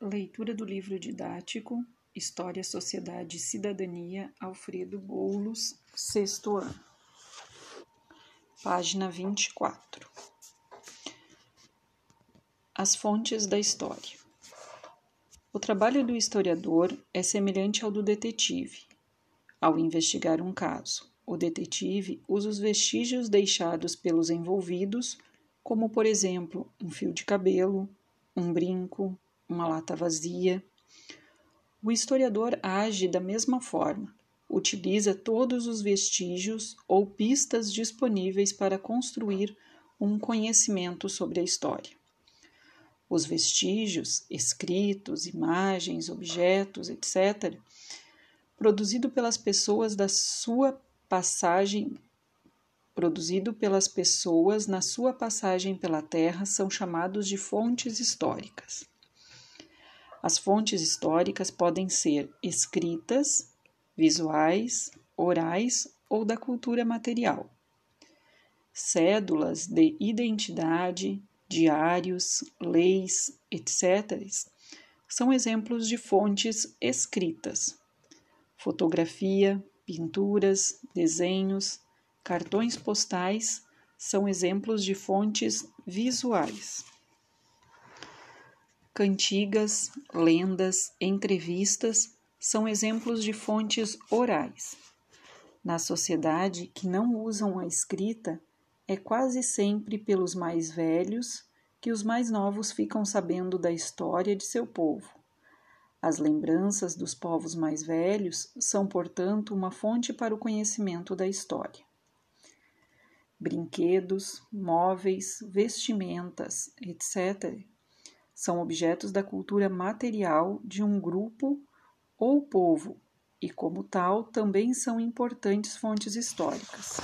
Leitura do livro didático História, Sociedade e Cidadania, Alfredo Boulos, sexto ano. Página 24. As fontes da história. O trabalho do historiador é semelhante ao do detetive. Ao investigar um caso, o detetive usa os vestígios deixados pelos envolvidos, como, por exemplo, um fio de cabelo, um brinco, uma lata vazia. O historiador age da mesma forma, utiliza todos os vestígios ou pistas disponíveis para construir um conhecimento sobre a história. Os vestígios, escritos, imagens, objetos, etc., produzido pelas pessoas da sua passagem produzido pelas pessoas na sua passagem pela Terra são chamados de fontes históricas. As fontes históricas podem ser escritas, visuais, orais ou da cultura material. Cédulas de identidade, diários, leis, etc., são exemplos de fontes escritas. Fotografia, pinturas, desenhos, cartões postais são exemplos de fontes visuais cantigas, lendas, entrevistas são exemplos de fontes orais. Na sociedade que não usam a escrita, é quase sempre pelos mais velhos que os mais novos ficam sabendo da história de seu povo. As lembranças dos povos mais velhos são, portanto, uma fonte para o conhecimento da história. Brinquedos, móveis, vestimentas, etc., são objetos da cultura material de um grupo ou povo e, como tal, também são importantes fontes históricas.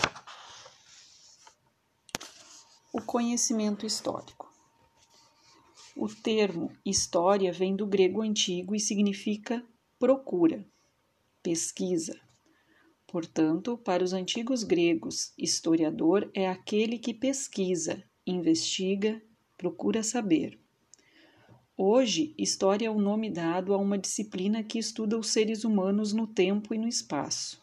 O conhecimento histórico. O termo história vem do grego antigo e significa procura, pesquisa. Portanto, para os antigos gregos, historiador é aquele que pesquisa, investiga, procura saber. Hoje, história é o nome dado a uma disciplina que estuda os seres humanos no tempo e no espaço.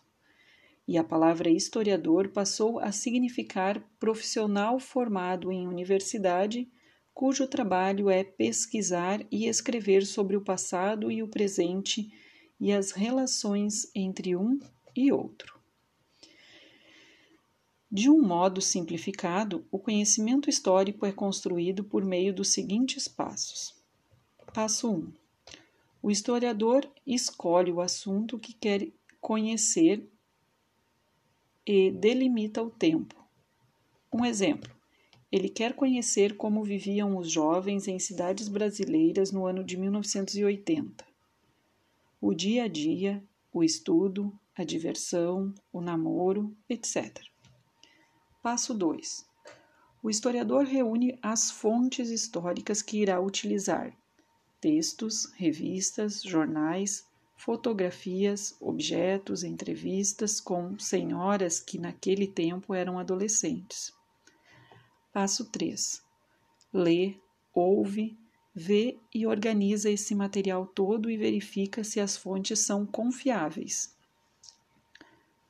E a palavra historiador passou a significar profissional formado em universidade, cujo trabalho é pesquisar e escrever sobre o passado e o presente e as relações entre um e outro. De um modo simplificado, o conhecimento histórico é construído por meio dos seguintes passos. Passo 1. O historiador escolhe o assunto que quer conhecer e delimita o tempo. Um exemplo: ele quer conhecer como viviam os jovens em cidades brasileiras no ano de 1980. O dia a dia, o estudo, a diversão, o namoro, etc. Passo 2. O historiador reúne as fontes históricas que irá utilizar textos, revistas, jornais, fotografias, objetos, entrevistas com senhoras que naquele tempo eram adolescentes. Passo 3. Lê, ouve, vê e organiza esse material todo e verifica se as fontes são confiáveis.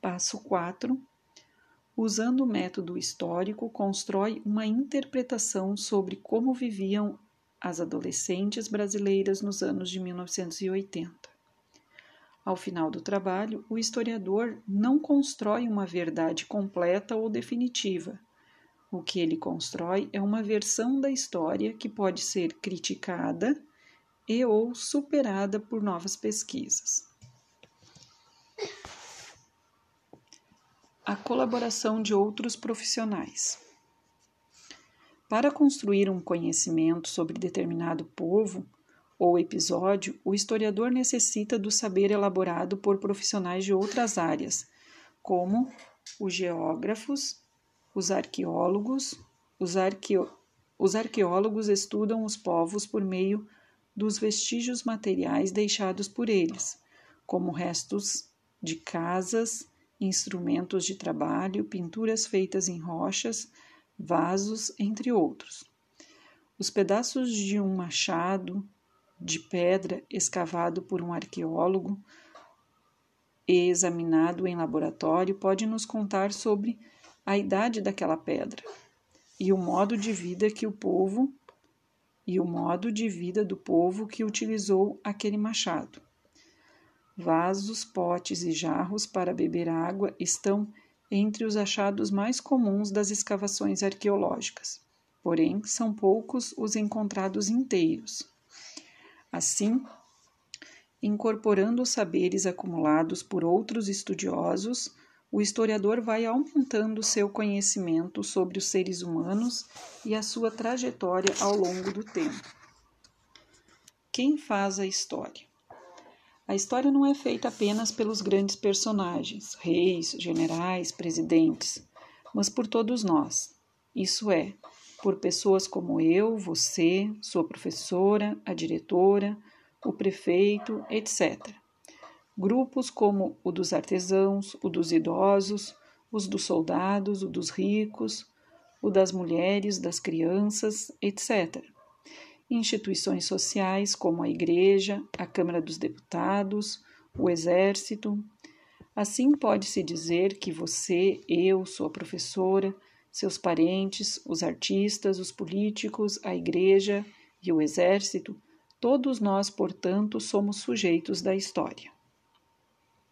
Passo 4. Usando o método histórico, constrói uma interpretação sobre como viviam as adolescentes brasileiras nos anos de 1980. Ao final do trabalho, o historiador não constrói uma verdade completa ou definitiva. O que ele constrói é uma versão da história que pode ser criticada e ou superada por novas pesquisas. A colaboração de outros profissionais. Para construir um conhecimento sobre determinado povo ou episódio, o historiador necessita do saber elaborado por profissionais de outras áreas, como os geógrafos, os arqueólogos. Os, os arqueólogos estudam os povos por meio dos vestígios materiais deixados por eles, como restos de casas, instrumentos de trabalho, pinturas feitas em rochas, vasos, entre outros. Os pedaços de um machado, de pedra escavado por um arqueólogo e examinado em laboratório pode nos contar sobre a idade daquela pedra e o modo de vida que o povo e o modo de vida do povo que utilizou aquele machado. Vasos, potes e jarros para beber água estão entre os achados mais comuns das escavações arqueológicas, porém são poucos os encontrados inteiros. Assim, incorporando os saberes acumulados por outros estudiosos, o historiador vai aumentando seu conhecimento sobre os seres humanos e a sua trajetória ao longo do tempo. Quem faz a história? A história não é feita apenas pelos grandes personagens, reis, generais, presidentes, mas por todos nós. Isso é, por pessoas como eu, você, sua professora, a diretora, o prefeito, etc. Grupos como o dos artesãos, o dos idosos, os dos soldados, o dos ricos, o das mulheres, das crianças, etc instituições sociais como a Igreja, a Câmara dos Deputados, o Exército. Assim, pode-se dizer que você, eu, sua professora, seus parentes, os artistas, os políticos, a Igreja e o Exército, todos nós, portanto, somos sujeitos da história.